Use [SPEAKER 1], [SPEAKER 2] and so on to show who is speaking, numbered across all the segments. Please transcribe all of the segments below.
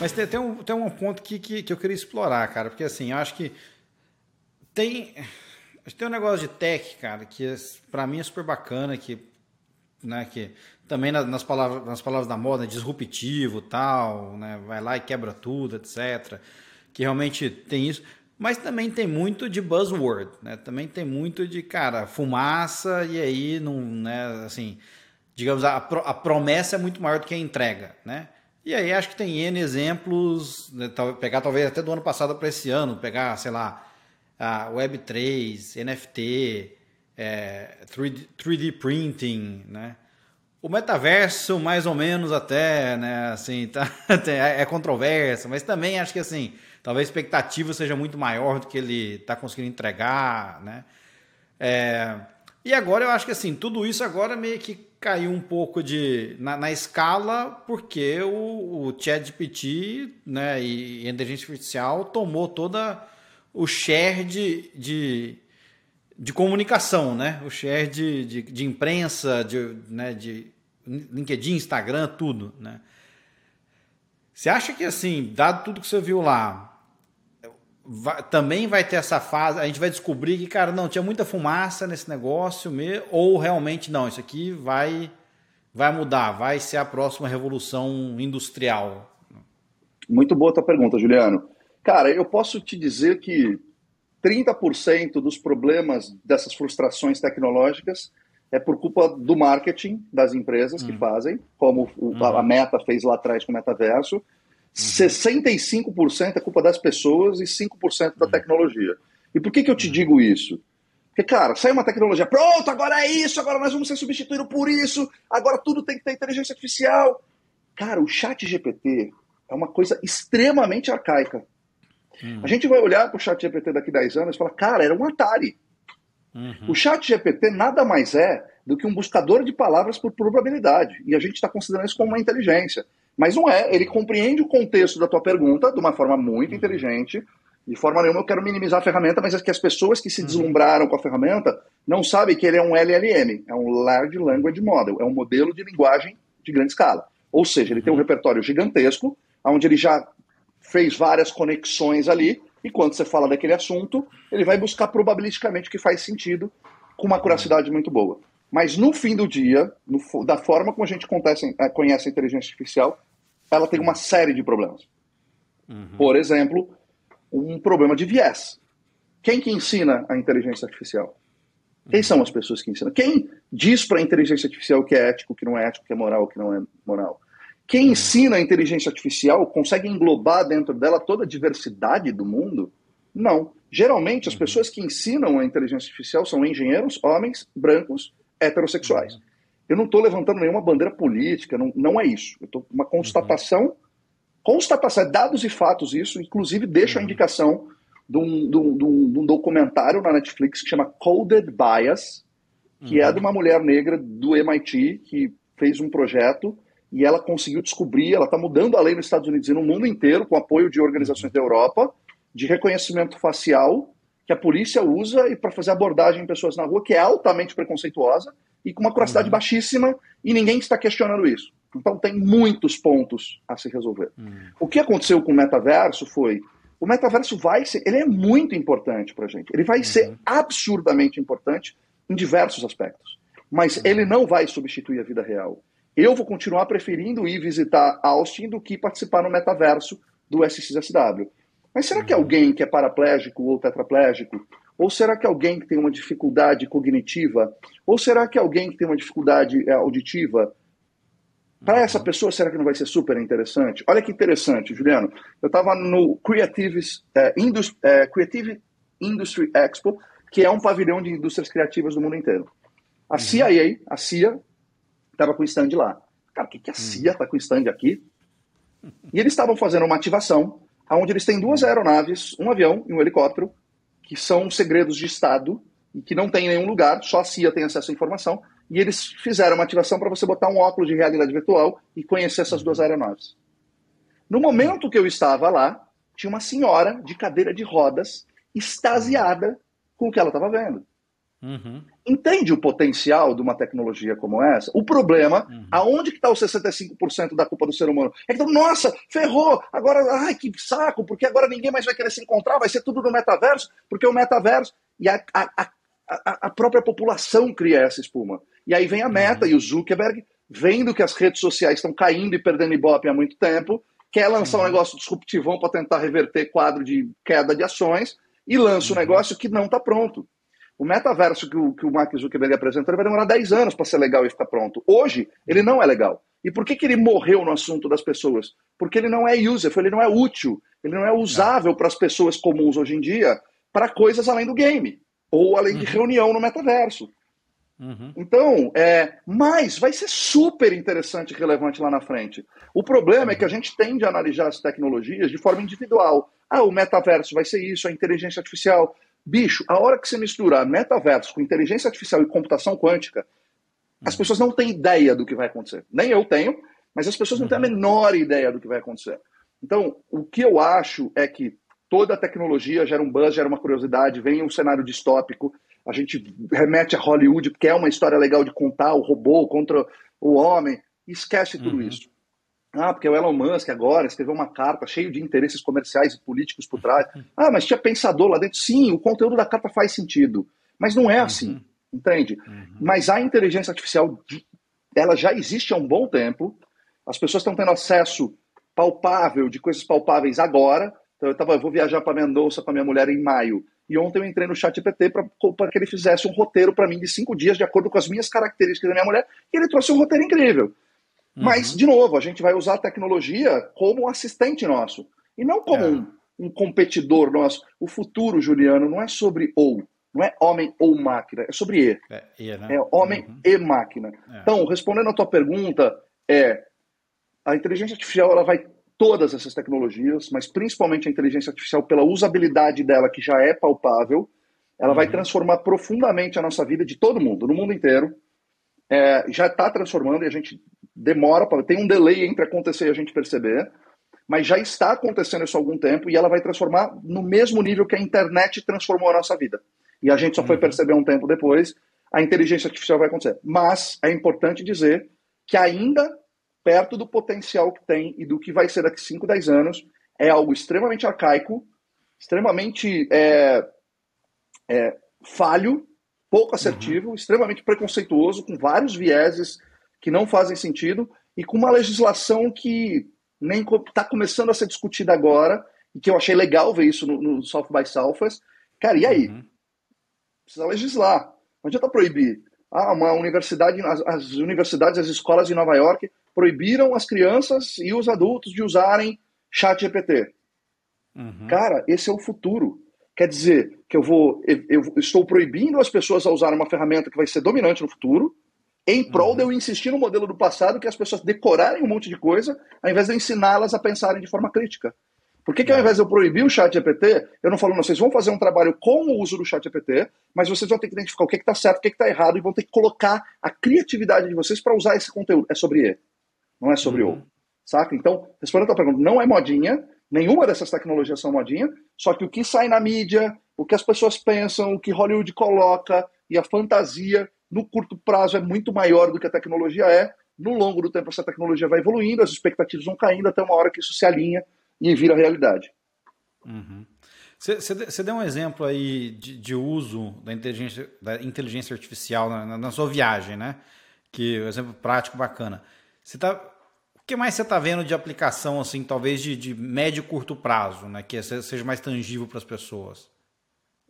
[SPEAKER 1] Mas tem, tem, um, tem um ponto que, que, que eu queria explorar, cara, porque assim, eu acho que tem. Tem um negócio de tech, cara, que é, para mim é super bacana, que, né, que também nas palavras, nas palavras da moda, é disruptivo tal, né, vai lá e quebra tudo, etc. Que realmente tem isso. Mas também tem muito de buzzword, né? Também tem muito de, cara, fumaça e aí não, né, assim, digamos, a, a promessa é muito maior do que a entrega, né? E aí acho que tem N exemplos, né, pegar talvez até do ano passado para esse ano, pegar, sei lá, a Web3, NFT, é, 3D, 3D, printing, né? O metaverso, mais ou menos até, né, assim, tá, é controverso, mas também acho que, assim, talvez a expectativa seja muito maior do que ele está conseguindo entregar, né? É, e agora eu acho que, assim, tudo isso agora meio que caiu um pouco de na, na escala porque o, o ChatGPT né, e, a inteligência artificial tomou toda o share de, de, de comunicação, né? O share de, de, de imprensa, de, né, de LinkedIn, Instagram, tudo, né? Você acha que assim, dado tudo que você viu lá, vai, também vai ter essa fase, a gente vai descobrir que, cara, não, tinha muita fumaça nesse negócio, mesmo, ou realmente não, isso aqui vai, vai mudar, vai ser a próxima revolução industrial?
[SPEAKER 2] Muito boa a tua pergunta, Juliano. Cara, eu posso te dizer que 30% dos problemas dessas frustrações tecnológicas é por culpa do marketing das empresas que hum. fazem, como o, a Meta fez lá atrás com o metaverso, 65% é culpa das pessoas e 5% da uhum. tecnologia. E por que, que eu te uhum. digo isso? Porque, cara, sai uma tecnologia, pronto, agora é isso, agora nós vamos ser substituídos por isso, agora tudo tem que ter inteligência artificial. Cara, o chat GPT é uma coisa extremamente arcaica. Uhum. A gente vai olhar para o chat GPT daqui a 10 anos e falar, cara, era um Atari. Uhum. O chat GPT nada mais é do que um buscador de palavras por probabilidade. E a gente está considerando isso como uma inteligência. Mas não é, ele compreende o contexto da tua pergunta de uma forma muito inteligente. De forma nenhuma eu quero minimizar a ferramenta, mas é que as pessoas que se uhum. deslumbraram com a ferramenta não sabem que ele é um LLM, é um Large Language Model, é um modelo de linguagem de grande escala. Ou seja, ele tem um uhum. repertório gigantesco, onde ele já fez várias conexões ali, e quando você fala daquele assunto, ele vai buscar probabilisticamente o que faz sentido com uma curiosidade muito boa. Mas no fim do dia, no, da forma como a gente conhece, eh, conhece a inteligência artificial, ela tem uma série de problemas. Uhum. Por exemplo, um problema de viés. Quem que ensina a inteligência artificial? Quem são as pessoas que ensinam? Quem diz para a inteligência artificial o que é ético, o que não é ético, o que é moral, o que não é moral? Quem uhum. ensina a inteligência artificial consegue englobar dentro dela toda a diversidade do mundo? Não. Geralmente, as uhum. pessoas que ensinam a inteligência artificial são engenheiros, homens, brancos, heterossexuais. Eu não estou levantando nenhuma bandeira política, não, não é isso. Eu estou uma constatação, uhum. constatação, é dados e fatos isso, inclusive deixo uhum. a indicação de um, de, um, de um, documentário na Netflix que chama Coded Bias, que uhum. é de uma mulher negra do MIT que fez um projeto e ela conseguiu descobrir, ela está mudando a lei nos Estados Unidos e no mundo inteiro, com apoio de organizações da Europa, de reconhecimento facial que a polícia usa para fazer abordagem em pessoas na rua, que é altamente preconceituosa, e com uma curiosidade uhum. baixíssima e ninguém está questionando isso. Então tem muitos pontos a se resolver. Uhum. O que aconteceu com o metaverso foi o metaverso vai ser, ele é muito importante para a gente. Ele vai uhum. ser absurdamente importante em diversos aspectos. Mas uhum. ele não vai substituir a vida real. Eu vou continuar preferindo ir visitar Austin do que participar no metaverso do SXSW. Mas será que uhum. alguém que é paraplégico ou tetraplégico ou será que alguém que tem uma dificuldade cognitiva? Ou será que alguém que tem uma dificuldade é, auditiva? Para essa pessoa, será que não vai ser super interessante? Olha que interessante, Juliano. Eu estava no Creative, Indus, é, Creative Industry Expo, que é um pavilhão de indústrias criativas do mundo inteiro. A uhum. CIA, a CIA, estava com stand lá. Cara, o que, que a CIA está com stand aqui? E eles estavam fazendo uma ativação, onde eles têm duas aeronaves, um avião e um helicóptero, que são segredos de Estado e que não tem em nenhum lugar, só a CIA tem acesso à informação, e eles fizeram uma ativação para você botar um óculos de realidade virtual e conhecer essas duas aeronaves. No momento que eu estava lá, tinha uma senhora de cadeira de rodas extasiada com o que ela estava vendo. Uhum. Entende o potencial de uma tecnologia como essa? O problema, uhum. aonde que está os 65% da culpa do ser humano? É que, nossa, ferrou, agora, ai, que saco, porque agora ninguém mais vai querer se encontrar, vai ser tudo no metaverso, porque o metaverso e a, a, a, a própria população cria essa espuma. E aí vem a Meta uhum. e o Zuckerberg, vendo que as redes sociais estão caindo e perdendo ibope há muito tempo, quer lançar um negócio disruptivão para tentar reverter quadro de queda de ações e lança um uhum. negócio que não está pronto. O metaverso que o, que o Mark Zuckerberg apresentou vai demorar 10 anos para ser legal e ficar pronto. Hoje, ele não é legal. E por que, que ele morreu no assunto das pessoas? Porque ele não é user, ele não é útil, ele não é usável para as pessoas comuns hoje em dia para coisas além do game ou além de uhum. reunião no metaverso. Uhum. Então, é, mas vai ser super interessante e relevante lá na frente. O problema uhum. é que a gente tende a analisar as tecnologias de forma individual. Ah, o metaverso vai ser isso, a inteligência artificial. Bicho, a hora que você mistura metaverso com inteligência artificial e computação quântica, as pessoas não têm ideia do que vai acontecer. Nem eu tenho, mas as pessoas não têm a uhum. menor ideia do que vai acontecer. Então, o que eu acho é que toda a tecnologia gera um buzz, gera uma curiosidade, vem um cenário distópico, a gente remete a Hollywood, porque é uma história legal de contar o robô contra o homem, esquece tudo uhum. isso. Ah, porque o Elon Musk agora escreveu uma carta cheio de interesses comerciais e políticos por trás. Ah, mas tinha pensador lá dentro. Sim, o conteúdo da carta faz sentido. Mas não é uhum. assim, entende? Uhum. Mas a inteligência artificial, ela já existe há um bom tempo. As pessoas estão tendo acesso palpável de coisas palpáveis agora. Então eu, tava, eu vou viajar para Mendonça com a minha mulher em maio. E ontem eu entrei no chat GPT para que ele fizesse um roteiro para mim de cinco dias, de acordo com as minhas características da minha mulher. E ele trouxe um roteiro incrível. Uhum. Mas, de novo, a gente vai usar a tecnologia como assistente nosso e não como é. um, um, competidor nosso. O futuro, Juliano, não é sobre ou, não é homem ou máquina, é sobre e. É, e né? é homem uhum. e máquina. É. Então, respondendo a tua pergunta, é a inteligência artificial ela vai todas essas tecnologias, mas principalmente a inteligência artificial pela usabilidade dela que já é palpável, ela uhum. vai transformar profundamente a nossa vida de todo mundo, no mundo inteiro. É, já está transformando e a gente demora, para tem um delay entre acontecer e a gente perceber, mas já está acontecendo isso há algum tempo e ela vai transformar no mesmo nível que a internet transformou a nossa vida. E a gente só foi uhum. perceber um tempo depois, a inteligência artificial vai acontecer. Mas é importante dizer que ainda perto do potencial que tem e do que vai ser daqui 5, 10 anos, é algo extremamente arcaico, extremamente é, é, falho, pouco assertivo, uhum. extremamente preconceituoso, com vários vieses que não fazem sentido e com uma legislação que nem está começando a ser discutida agora e que eu achei legal ver isso no, no South by Southwest. Cara, e aí? Uhum. Precisa legislar. Não adianta proibir. Ah, uma universidade, as, as universidades, as escolas de Nova York proibiram as crianças e os adultos de usarem chat GPT. Uhum. Cara, esse é o futuro. Quer dizer que eu vou, eu, estou proibindo as pessoas a usar uma ferramenta que vai ser dominante no futuro, em prol uhum. de eu insistir no modelo do passado que as pessoas decorarem um monte de coisa, ao invés de ensiná-las a pensarem de forma crítica. Por que, que ao é. invés de eu proibir o chat GPT, eu não falo, não, vocês vão fazer um trabalho com o uso do chat GPT, mas vocês vão ter que identificar o que está certo, o que está errado, e vão ter que colocar a criatividade de vocês para usar esse conteúdo. É sobre ele, não é sobre uhum. o. Saca? Então, respondendo a tua pergunta, não é modinha, nenhuma dessas tecnologias são modinha, só que o que sai na mídia, o que as pessoas pensam, o que Hollywood coloca e a fantasia no curto prazo é muito maior do que a tecnologia é. No longo do tempo, essa tecnologia vai evoluindo, as expectativas vão caindo até uma hora que isso se alinha e vira realidade.
[SPEAKER 1] Você uhum. deu um exemplo aí de, de, uso da inteligência, da inteligência artificial na, na, sua viagem, né? Que um exemplo prático bacana. Você tá, o que mais você está vendo de aplicação, assim, talvez de, de médio e curto prazo, né? Que seja mais tangível para as pessoas?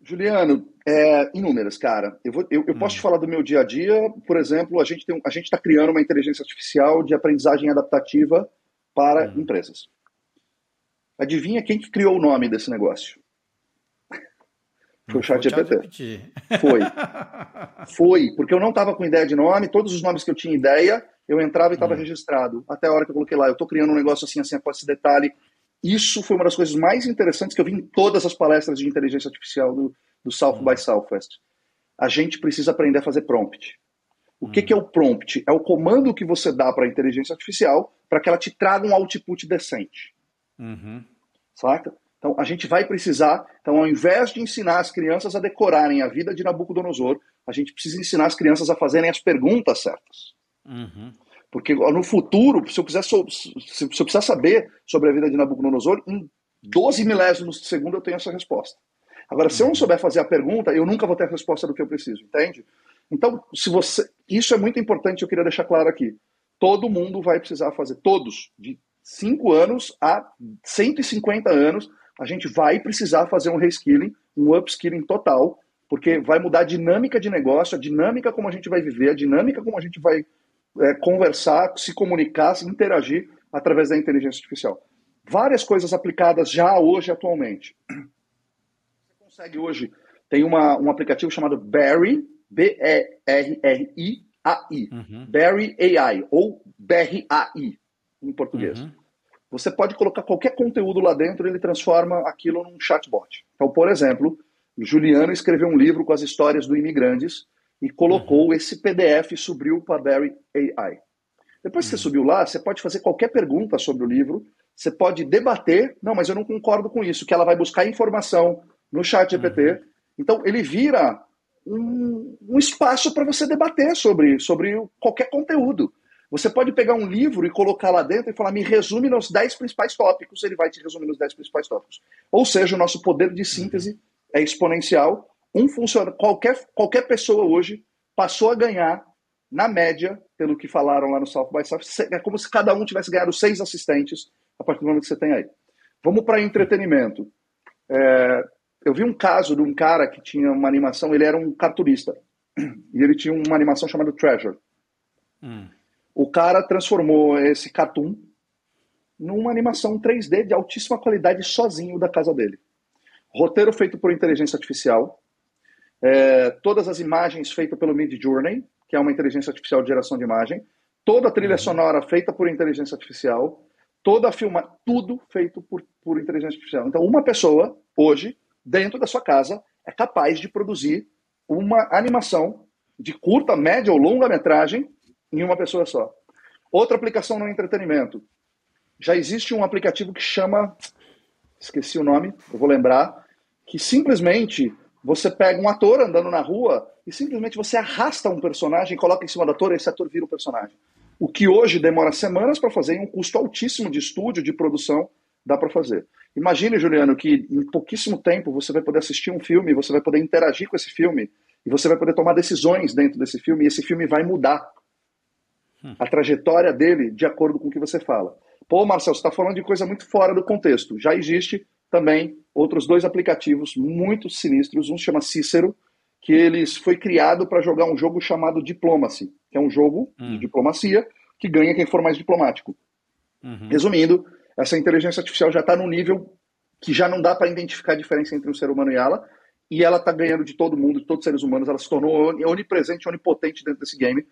[SPEAKER 2] Juliano, é, inúmeras, cara. Eu, vou, eu, eu hum. posso te falar do meu dia a dia. Por exemplo, a gente está criando uma inteligência artificial de aprendizagem adaptativa para hum. empresas. Adivinha quem que criou o nome desse negócio? Foi o Chat GPT. Foi. Foi, porque eu não estava com ideia de nome, todos os nomes que eu tinha ideia, eu entrava e estava hum. registrado. Até a hora que eu coloquei lá, eu estou criando um negócio assim, assim, após esse detalhe, isso foi uma das coisas mais interessantes que eu vi em todas as palestras de inteligência artificial do, do South by Southwest. A gente precisa aprender a fazer prompt. O que, que é o prompt? É o comando que você dá para a inteligência artificial para que ela te traga um output decente. Uhum. Saca? Então, a gente vai precisar, então, ao invés de ensinar as crianças a decorarem a vida de Nabucodonosor, a gente precisa ensinar as crianças a fazerem as perguntas certas. Uhum. Porque no futuro, se eu, quiser, se eu precisar saber sobre a vida de Nabucodonosor, em 12 milésimos de segundo eu tenho essa resposta. Agora, se eu não souber fazer a pergunta, eu nunca vou ter a resposta do que eu preciso, entende? Então, se você, isso é muito importante, eu queria deixar claro aqui. Todo mundo vai precisar fazer, todos, de 5 anos a 150 anos, a gente vai precisar fazer um reskilling, um upskilling total, porque vai mudar a dinâmica de negócio, a dinâmica como a gente vai viver, a dinâmica como a gente vai é, conversar, se comunicar, se interagir através da inteligência artificial. Várias coisas aplicadas já hoje, atualmente. Você consegue hoje, tem uma, um aplicativo chamado Barry, B-E-R-R-I, AI, uhum. Barry AI, ou BRAI, em português. Uhum. Você pode colocar qualquer conteúdo lá dentro e ele transforma aquilo num chatbot. Então, por exemplo, Juliano escreveu um livro com as histórias do imigrantes e colocou uhum. esse PDF e subiu para Barry AI. Depois que você uhum. subiu lá, você pode fazer qualquer pergunta sobre o livro, você pode debater, não, mas eu não concordo com isso, que ela vai buscar informação no chat GPT. Uhum. Então, ele vira um, um espaço para você debater sobre, sobre qualquer conteúdo. Você pode pegar um livro e colocar lá dentro e falar, me resume nos 10 principais tópicos, ele vai te resumir nos 10 principais tópicos. Ou seja, o nosso poder de síntese é exponencial. Um funciona, qualquer, qualquer pessoa hoje passou a ganhar, na média, pelo que falaram lá no South by South, é como se cada um tivesse ganhado seis assistentes a partir do momento que você tem aí. Vamos para entretenimento. É, eu vi um caso de um cara que tinha uma animação, ele era um cartunista, e ele tinha uma animação chamada Treasure. Hum. O cara transformou esse cartoon numa animação 3D de altíssima qualidade sozinho da casa dele. Roteiro feito por inteligência artificial, é, todas as imagens feitas pelo Mid Journey, que é uma inteligência artificial de geração de imagem, toda a trilha uhum. sonora feita por inteligência artificial, toda a filma, tudo feito por, por inteligência artificial. Então, uma pessoa, hoje, dentro da sua casa, é capaz de produzir uma animação de curta, média ou longa metragem em uma pessoa só. Outra aplicação no entretenimento. Já existe um aplicativo que chama. Esqueci o nome, eu vou lembrar. Que simplesmente você pega um ator andando na rua e simplesmente você arrasta um personagem, coloca em cima do ator e esse ator vira o personagem. O que hoje demora semanas para fazer em um custo altíssimo de estúdio, de produção, dá para fazer. Imagine, Juliano, que em pouquíssimo tempo você vai poder assistir um filme, você vai poder interagir com esse filme e você vai poder tomar decisões dentro desse filme e esse filme vai mudar a trajetória dele de acordo com o que você fala. Pô, Marcelo, você está falando de coisa muito fora do contexto. Já existe também outros dois aplicativos muito sinistros. Um se chama Cícero, que eles foi criado para jogar um jogo chamado Diplomacy, que é um jogo de hum. diplomacia que ganha quem for mais diplomático. Uhum. Resumindo, essa inteligência artificial já está num nível que já não dá para identificar a diferença entre um ser humano e ela, e ela está ganhando de todo mundo, de todos os seres humanos, ela se tornou onipresente, onipotente dentro desse game,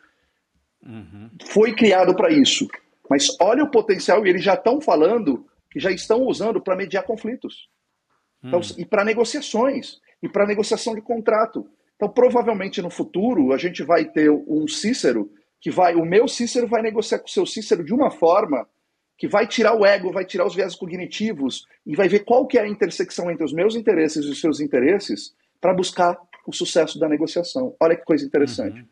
[SPEAKER 2] Uhum. Foi criado para isso. Mas olha o potencial, e eles já estão falando que já estão usando para mediar conflitos. Então, uhum. E para negociações, e para negociação de contrato. Então, provavelmente no futuro, a gente vai ter um Cícero que vai. O meu Cícero vai negociar com o seu Cícero de uma forma que vai tirar o ego, vai tirar os viés cognitivos e vai ver qual que é a intersecção entre os meus interesses e os seus interesses para buscar o sucesso da negociação. Olha que coisa interessante. Uhum.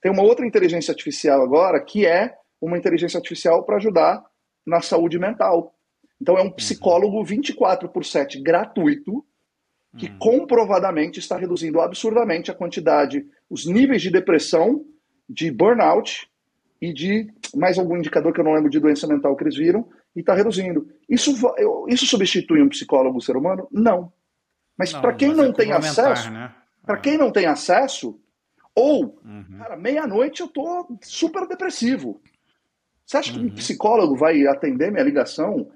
[SPEAKER 2] Tem uma outra inteligência artificial agora que é uma inteligência artificial para ajudar na saúde mental. Então é um uhum. psicólogo 24 por 7 gratuito que uhum. comprovadamente está reduzindo absurdamente a quantidade, os níveis de depressão, de burnout e de mais algum indicador que eu não lembro de doença mental que eles viram, e está reduzindo. Isso, isso substitui um psicólogo ser humano? Não. Mas para quem não é tem acesso, né? para quem não tem acesso, ou, uhum. cara, meia-noite eu tô super depressivo. Você acha uhum. que um uhum. psicólogo vai atender minha ligação?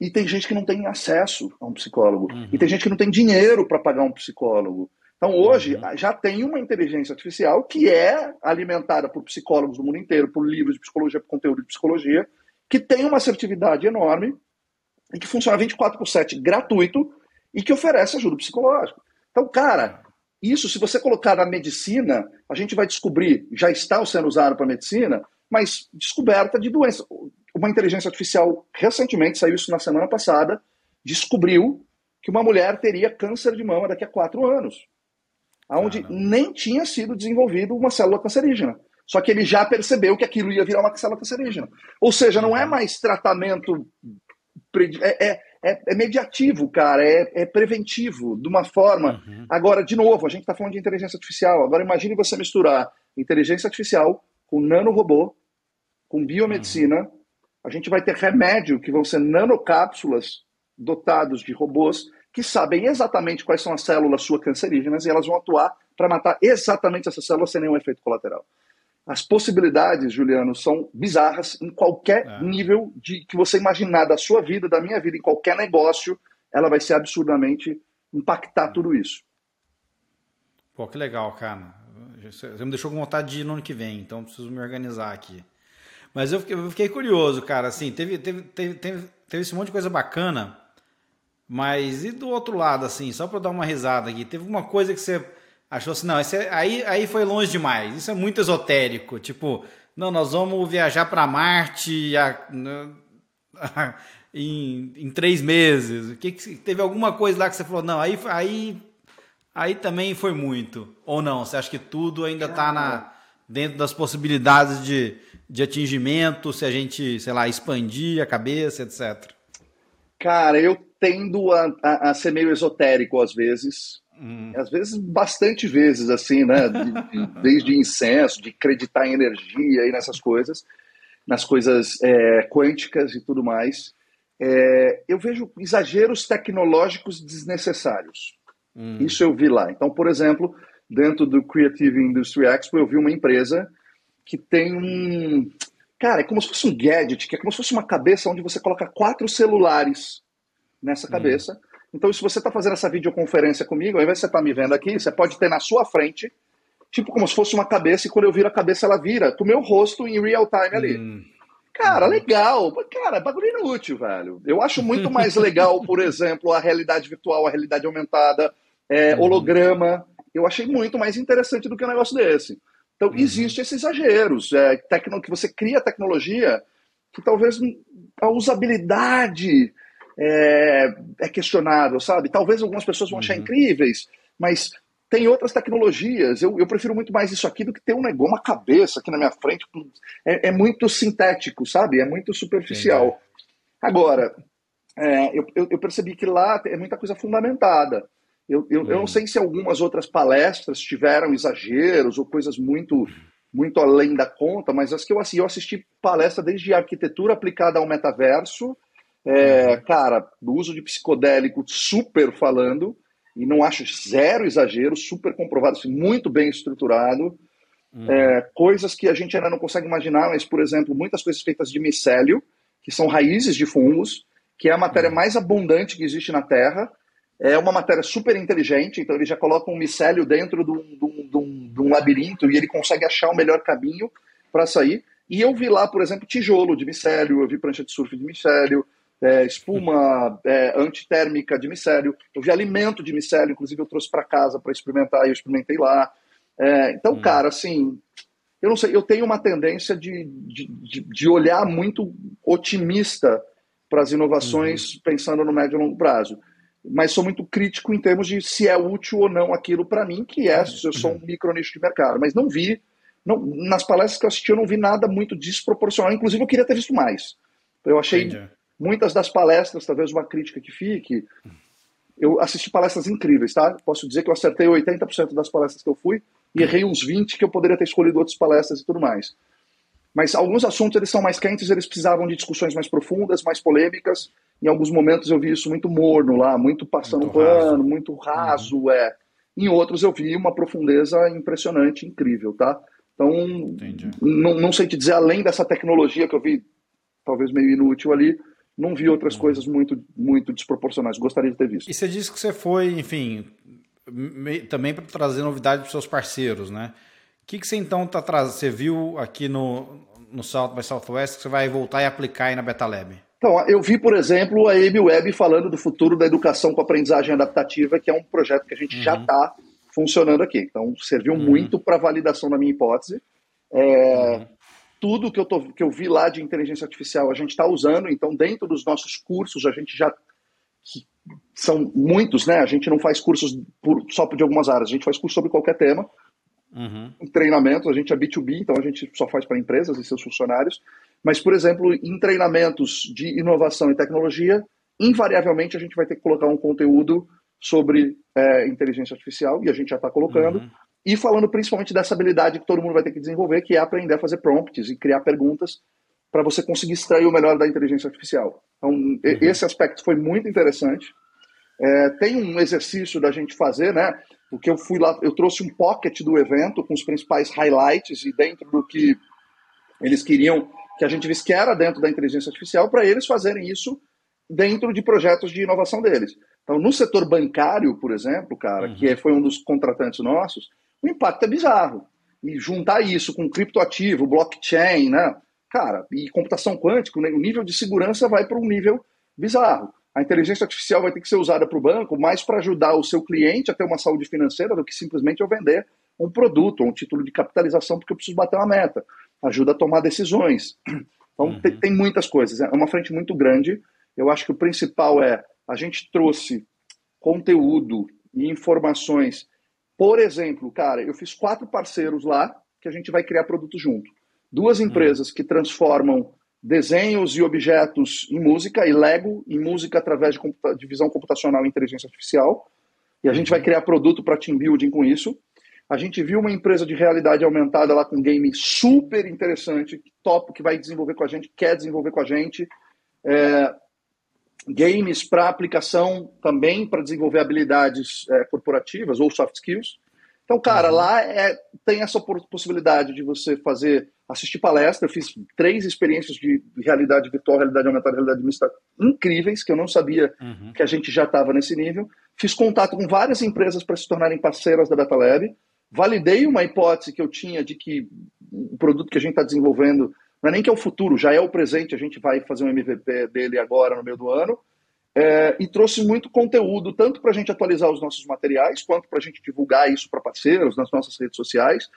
[SPEAKER 2] E tem gente que não tem acesso a um psicólogo. Uhum. E tem gente que não tem dinheiro para pagar um psicólogo. Então, hoje, uhum. já tem uma inteligência artificial que é alimentada por psicólogos do mundo inteiro, por livros de psicologia, por conteúdo de psicologia, que tem uma assertividade enorme e que funciona 24 por 7 gratuito e que oferece ajuda psicológica. Então, cara, isso, se você colocar na medicina, a gente vai descobrir, já está sendo usado para medicina, mas descoberta de doença. Uma inteligência artificial, recentemente, saiu isso na semana passada, descobriu que uma mulher teria câncer de mama daqui a quatro anos. onde nem tinha sido desenvolvido uma célula cancerígena. Só que ele já percebeu que aquilo ia virar uma célula cancerígena. Ou seja, não é uhum. mais tratamento. É, é, é, é mediativo, cara, é, é, preventivo, de uma forma. Uhum. Agora, de novo, a gente está falando de inteligência artificial. Agora, imagine você misturar inteligência artificial com nanorobô, com biomedicina. Uhum. A gente vai ter remédio que vão ser nanocápsulas dotados de robôs que sabem exatamente quais são as células suas cancerígenas e elas vão atuar para matar exatamente essas células sem nenhum efeito colateral. As possibilidades, Juliano, são bizarras em qualquer é. nível de que você imaginar da sua vida, da minha vida, em qualquer negócio, ela vai ser absurdamente impactar hum. tudo isso.
[SPEAKER 1] Pô, que legal, cara. Você me deixou com vontade de ir no ano que vem, então preciso me organizar aqui. Mas eu fiquei, eu fiquei curioso, cara. Assim, teve, teve, teve, teve, teve esse monte de coisa bacana. Mas e do outro lado, assim, só para dar uma risada aqui, teve alguma coisa que você achou assim, não, é, aí, aí foi longe demais, isso é muito esotérico, tipo, não, nós vamos viajar para Marte a, a, em, em três meses. Que, que teve alguma coisa lá que você falou, não, aí, aí, aí também foi muito. Ou não, você acha que tudo ainda está na dentro das possibilidades de, de atingimento, se a gente, sei lá, expandir a cabeça, etc.
[SPEAKER 2] Cara, eu tendo a, a, a ser meio esotérico às vezes. Hum. Às vezes, bastante vezes, assim, né? De, de, desde incenso, de acreditar em energia e nessas coisas, nas coisas é, quânticas e tudo mais. É, eu vejo exageros tecnológicos desnecessários. Hum. Isso eu vi lá. Então, por exemplo, dentro do Creative Industry Expo, eu vi uma empresa que tem um. Cara, é como se fosse um gadget, que é como se fosse uma cabeça onde você coloca quatro celulares nessa hum. cabeça. Hum. Então, se você está fazendo essa videoconferência comigo, ao invés de você estar tá me vendo aqui, você pode ter na sua frente, tipo como se fosse uma cabeça, e quando eu viro a cabeça, ela vira com o meu rosto em real time ali. Hum. Cara, hum. legal. Cara, bagulho inútil, velho. Eu acho muito mais legal, por exemplo, a realidade virtual, a realidade aumentada, é, hum. holograma. Eu achei muito mais interessante do que um negócio desse. Então, uhum. existe esses exageros. É, tecno, que você cria tecnologia que talvez a usabilidade é, é questionável, sabe? Talvez algumas pessoas vão achar uhum. incríveis, mas tem outras tecnologias. Eu, eu prefiro muito mais isso aqui do que ter um negócio, uma cabeça aqui na minha frente. É, é muito sintético, sabe? É muito superficial. Entendi. Agora, é, eu, eu, percebi que lá é muita coisa fundamentada. Eu, eu, eu, não uhum. sei se algumas outras palestras tiveram exageros ou coisas muito muito além da conta, mas as que eu assisti, eu assisti palestra desde arquitetura aplicada ao metaverso é, uhum. Cara, do uso de psicodélico super falando, e não acho zero exagero, super comprovado, assim, muito bem estruturado. Uhum. É, coisas que a gente ainda não consegue imaginar, mas, por exemplo, muitas coisas feitas de micélio, que são raízes de fungos, que é a matéria uhum. mais abundante que existe na Terra. É uma matéria super inteligente, então ele já coloca um micélio dentro de um, de um, de um, labirinto e ele consegue achar o melhor caminho para sair. E eu vi lá, por exemplo, tijolo de micélio, eu vi prancha de surf de micélio, é, espuma é, antitérmica de micélio. Eu vi alimento de micélio, inclusive eu trouxe para casa para experimentar e eu experimentei lá. É, então, hum. cara, assim, eu não sei, eu tenho uma tendência de, de, de, de olhar muito otimista para as inovações, uhum. pensando no médio e longo prazo. Mas sou muito crítico em termos de se é útil ou não aquilo para mim, que é, eu sou um uhum. micro nicho de mercado. Mas não vi, não, nas palestras que eu assisti, eu não vi nada muito desproporcional. Inclusive, eu queria ter visto mais. Eu achei Entendi muitas das palestras, talvez uma crítica que fique, eu assisti palestras incríveis, tá? Posso dizer que eu acertei 80% das palestras que eu fui e errei uns 20 que eu poderia ter escolhido outras palestras e tudo mais. Mas alguns assuntos eles são mais quentes, eles precisavam de discussões mais profundas, mais polêmicas. Em alguns momentos eu vi isso muito morno lá, muito passando muito pano, raso. muito raso, uhum. é. Em outros eu vi uma profundeza impressionante, incrível, tá? Então, não, sei te dizer além dessa tecnologia que eu vi, talvez meio inútil ali, não vi outras uhum. coisas muito, muito desproporcionais. Gostaria de ter visto.
[SPEAKER 1] E você disse que você foi, enfim, também para trazer novidade para os seus parceiros, né? O que, que você então está trazendo? Você viu aqui no, no South by Southwest que você vai voltar e aplicar aí na BetaLab?
[SPEAKER 2] Então, eu vi, por exemplo, a Amy Webb falando do futuro da educação com aprendizagem adaptativa, que é um projeto que a gente uhum. já está funcionando aqui. Então, serviu uhum. muito para validação da minha hipótese. É, uhum tudo que eu, tô, que eu vi lá de inteligência artificial a gente está usando, então dentro dos nossos cursos a gente já que são muitos, né? A gente não faz cursos por, só de algumas áreas, a gente faz curso sobre qualquer tema. Uhum. Em treinamentos, a gente é B2B, então a gente só faz para empresas e seus funcionários. Mas, por exemplo, em treinamentos de inovação e tecnologia, invariavelmente a gente vai ter que colocar um conteúdo sobre é, inteligência artificial, e a gente já está colocando, uhum. e falando principalmente dessa habilidade que todo mundo vai ter que desenvolver, que é aprender a fazer prompts e criar perguntas para você conseguir extrair o melhor da inteligência artificial. Então, uhum. esse aspecto foi muito interessante. É, tem um exercício da gente fazer, né? Porque eu fui lá, eu trouxe um pocket do evento com os principais highlights e dentro do que eles queriam que a gente visse que era dentro da inteligência artificial, para eles fazerem isso dentro de projetos de inovação deles. Então, no setor bancário, por exemplo, cara, uhum. que é, foi um dos contratantes nossos, o impacto é bizarro. E juntar isso com criptoativo, blockchain, né? Cara, e computação quântica, o nível de segurança vai para um nível bizarro. A inteligência artificial vai ter que ser usada para o banco mais para ajudar o seu cliente a ter uma saúde financeira do que simplesmente eu vender um produto, um título de capitalização, porque eu preciso bater uma meta. Ajuda a tomar decisões. Então, uhum. tem, tem muitas coisas. É uma frente muito grande. Eu acho que o principal é a gente trouxe conteúdo e informações. Por exemplo, cara, eu fiz quatro parceiros lá que a gente vai criar produto junto. Duas empresas uhum. que transformam desenhos e objetos em música e Lego em música através de, computa de visão computacional e inteligência artificial. E a gente vai criar produto para team building com isso. A gente viu uma empresa de realidade aumentada lá com um game super interessante, top, que vai desenvolver com a gente, quer desenvolver com a gente. É, games para aplicação também para desenvolver habilidades é, corporativas ou soft skills. Então, cara, uhum. lá é, tem essa possibilidade de você fazer assisti palestra, fiz três experiências de realidade virtual, realidade aumentada, realidade mista incríveis, que eu não sabia uhum. que a gente já estava nesse nível. Fiz contato com várias empresas para se tornarem parceiras da Beta Lab. Validei uma hipótese que eu tinha de que o produto que a gente está desenvolvendo não é nem que é o futuro, já é o presente, a gente vai fazer um MVP dele agora no meio do ano. É, e trouxe muito conteúdo, tanto para a gente atualizar os nossos materiais, quanto para a gente divulgar isso para parceiros nas nossas redes sociais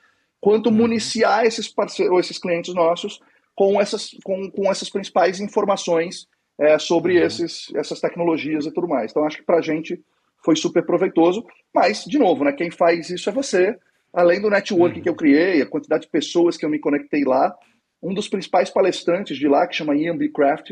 [SPEAKER 2] quanto uhum. municiar esses parceiros, esses clientes nossos com essas, com, com essas principais informações é, sobre uhum. esses, essas tecnologias e tudo mais. Então, acho que para a gente foi super proveitoso, mas, de novo, né, quem faz isso é você. Além do network uhum. que eu criei, a quantidade de pessoas que eu me conectei lá, um dos principais palestrantes de lá, que chama Ian B. Craft,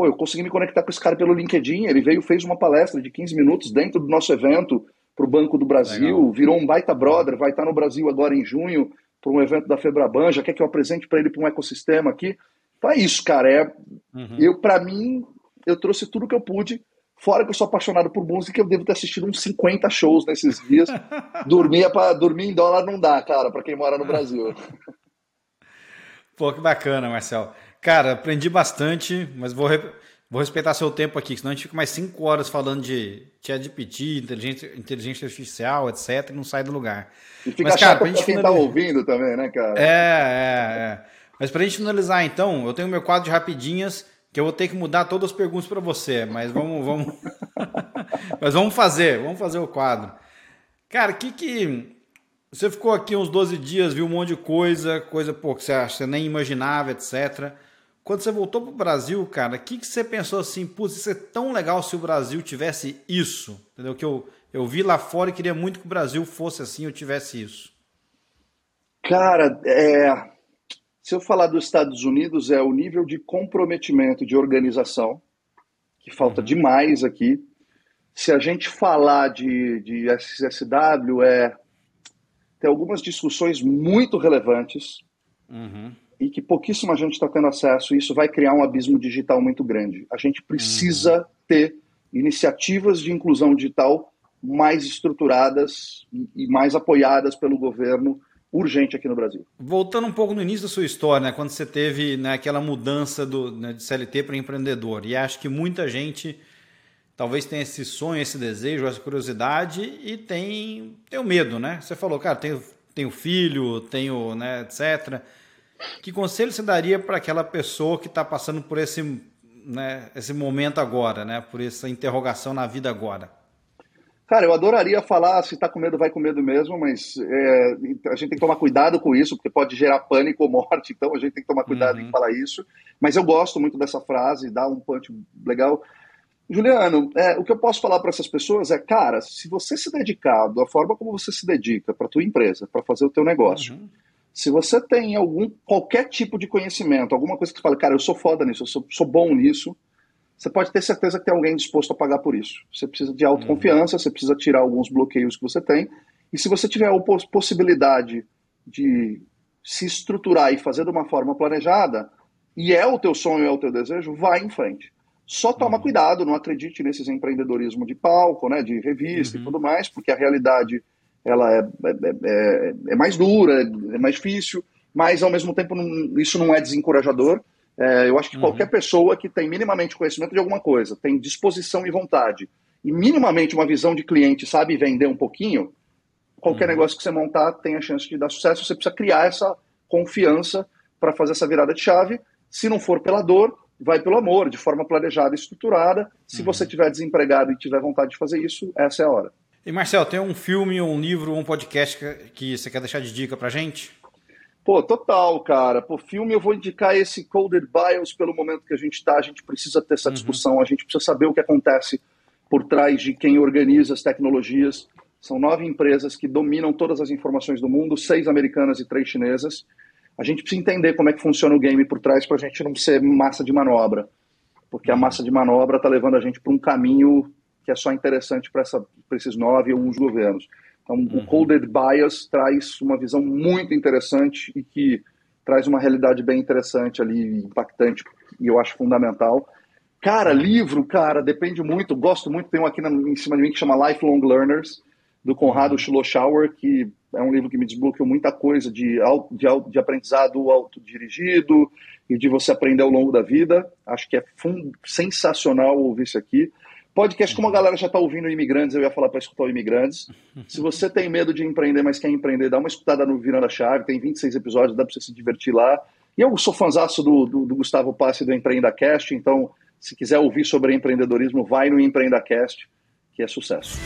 [SPEAKER 2] pô, eu consegui me conectar com esse cara pelo LinkedIn, ele veio, fez uma palestra de 15 minutos dentro do nosso evento para o Banco do Brasil, Legal. virou um baita brother, vai estar no Brasil agora em junho, para um evento da Febraban, já quer que eu apresente para ele para um ecossistema aqui. Então é isso, cara. É, uhum. Eu, para mim, eu trouxe tudo que eu pude. Fora que eu sou apaixonado por música, eu devo ter assistido uns 50 shows nesses dias. dormir, pra, dormir em dólar não dá, cara, para quem mora no Brasil.
[SPEAKER 1] Pô, que bacana, Marcel. Cara, aprendi bastante, mas vou, Vou respeitar seu tempo aqui, senão a gente fica mais cinco horas falando de ChatGPT, inteligência, inteligência artificial, etc, e não sai do lugar.
[SPEAKER 2] E fica Mas, cara, pra, gente quem finalizar... tá ouvindo também, né, cara?
[SPEAKER 1] É, é, é. Mas pra gente finalizar, então, eu tenho meu quadro de rapidinhas, que eu vou ter que mudar todas as perguntas para você, mas vamos, vamos... mas vamos fazer, vamos fazer o quadro. Cara, o que que... Você ficou aqui uns 12 dias, viu um monte de coisa, coisa pô, que você, acha, você nem imaginava, etc., quando você voltou para o Brasil, cara, o que, que você pensou assim, putz, isso é tão legal se o Brasil tivesse isso? Entendeu? Que eu, eu vi lá fora e queria muito que o Brasil fosse assim, eu tivesse isso.
[SPEAKER 2] Cara, é, se eu falar dos Estados Unidos, é o nível de comprometimento de organização, que falta uhum. demais aqui. Se a gente falar de, de SSW, é, tem algumas discussões muito relevantes. Uhum e que pouquíssima gente está tendo acesso, e isso vai criar um abismo digital muito grande. A gente precisa uhum. ter iniciativas de inclusão digital mais estruturadas e mais apoiadas pelo governo urgente aqui no Brasil.
[SPEAKER 1] Voltando um pouco no início da sua história, né, quando você teve né, aquela mudança do, né, de CLT para empreendedor, e acho que muita gente talvez tenha esse sonho, esse desejo, essa curiosidade e tem, tem o medo, né? Você falou, cara, tenho, tenho filho, tenho, né, etc., que conselho você daria para aquela pessoa que está passando por esse, né, esse momento agora, né, por essa interrogação na vida agora?
[SPEAKER 2] Cara, eu adoraria falar se está com medo, vai com medo mesmo, mas é, a gente tem que tomar cuidado com isso, porque pode gerar pânico ou morte, então a gente tem que tomar cuidado uhum. em falar isso. Mas eu gosto muito dessa frase, dá um punch legal. Juliano, é, o que eu posso falar para essas pessoas é, cara, se você se dedicar da forma como você se dedica para tua empresa, para fazer o teu negócio, uhum. Se você tem algum qualquer tipo de conhecimento, alguma coisa que você fala, cara, eu sou foda nisso, eu sou, sou bom nisso, você pode ter certeza que tem alguém disposto a pagar por isso. Você precisa de autoconfiança, uhum. você precisa tirar alguns bloqueios que você tem, e se você tiver a possibilidade de se estruturar e fazer de uma forma planejada, e é o teu sonho, é o teu desejo, vai em frente. Só toma uhum. cuidado, não acredite nesses empreendedorismo de palco, né, de revista uhum. e tudo mais, porque a realidade ela é, é, é, é, mais dura, é mais difícil, mas ao mesmo tempo não, isso não é desencorajador. É, eu acho que uhum. qualquer pessoa que tem minimamente conhecimento de alguma coisa, tem disposição e vontade, e minimamente uma visão de cliente, sabe vender um pouquinho, qualquer uhum. negócio que você montar tem a chance de dar sucesso. Você precisa criar essa confiança para fazer essa virada de chave. Se não for pela dor, vai pelo amor, de forma planejada e estruturada. Se uhum. você tiver desempregado e tiver vontade de fazer isso, essa é a hora.
[SPEAKER 1] E Marcel, tem um filme, um livro, um podcast que você quer deixar de dica pra gente?
[SPEAKER 2] Pô, total, cara. Pô, filme eu vou indicar esse Coded Bios pelo momento que a gente está. A gente precisa ter essa uhum. discussão, uhum. a gente precisa saber o que acontece por trás de quem organiza as tecnologias. São nove empresas que dominam todas as informações do mundo, seis americanas e três chinesas a gente precisa entender como é que funciona o game por trás para a gente não ser massa de manobra. Porque a uhum. massa de manobra está levando a gente para um caminho que é só interessante para esses nove ou uns governos. Então, uhum. o Coded Bias traz uma visão muito interessante e que traz uma realidade bem interessante ali, impactante, e eu acho fundamental. Cara, livro, cara, depende muito, gosto muito, tem um aqui na, em cima de mim que chama Lifelong Learners, do Conrado Schlossauer, que é um livro que me desbloqueou muita coisa de, de, de aprendizado autodirigido e de você aprender ao longo da vida. Acho que é sensacional ouvir isso aqui. Podcast, como a galera já está ouvindo Imigrantes, eu ia falar para escutar o Imigrantes. Se você tem medo de empreender, mas quer empreender, dá uma escutada no Virando a Chave, tem 26 episódios, dá para você se divertir lá. E eu sou fãzaço do, do, do Gustavo Passe do EmpreendaCast, então se quiser ouvir sobre empreendedorismo, vai no EmpreendaCast, que é sucesso.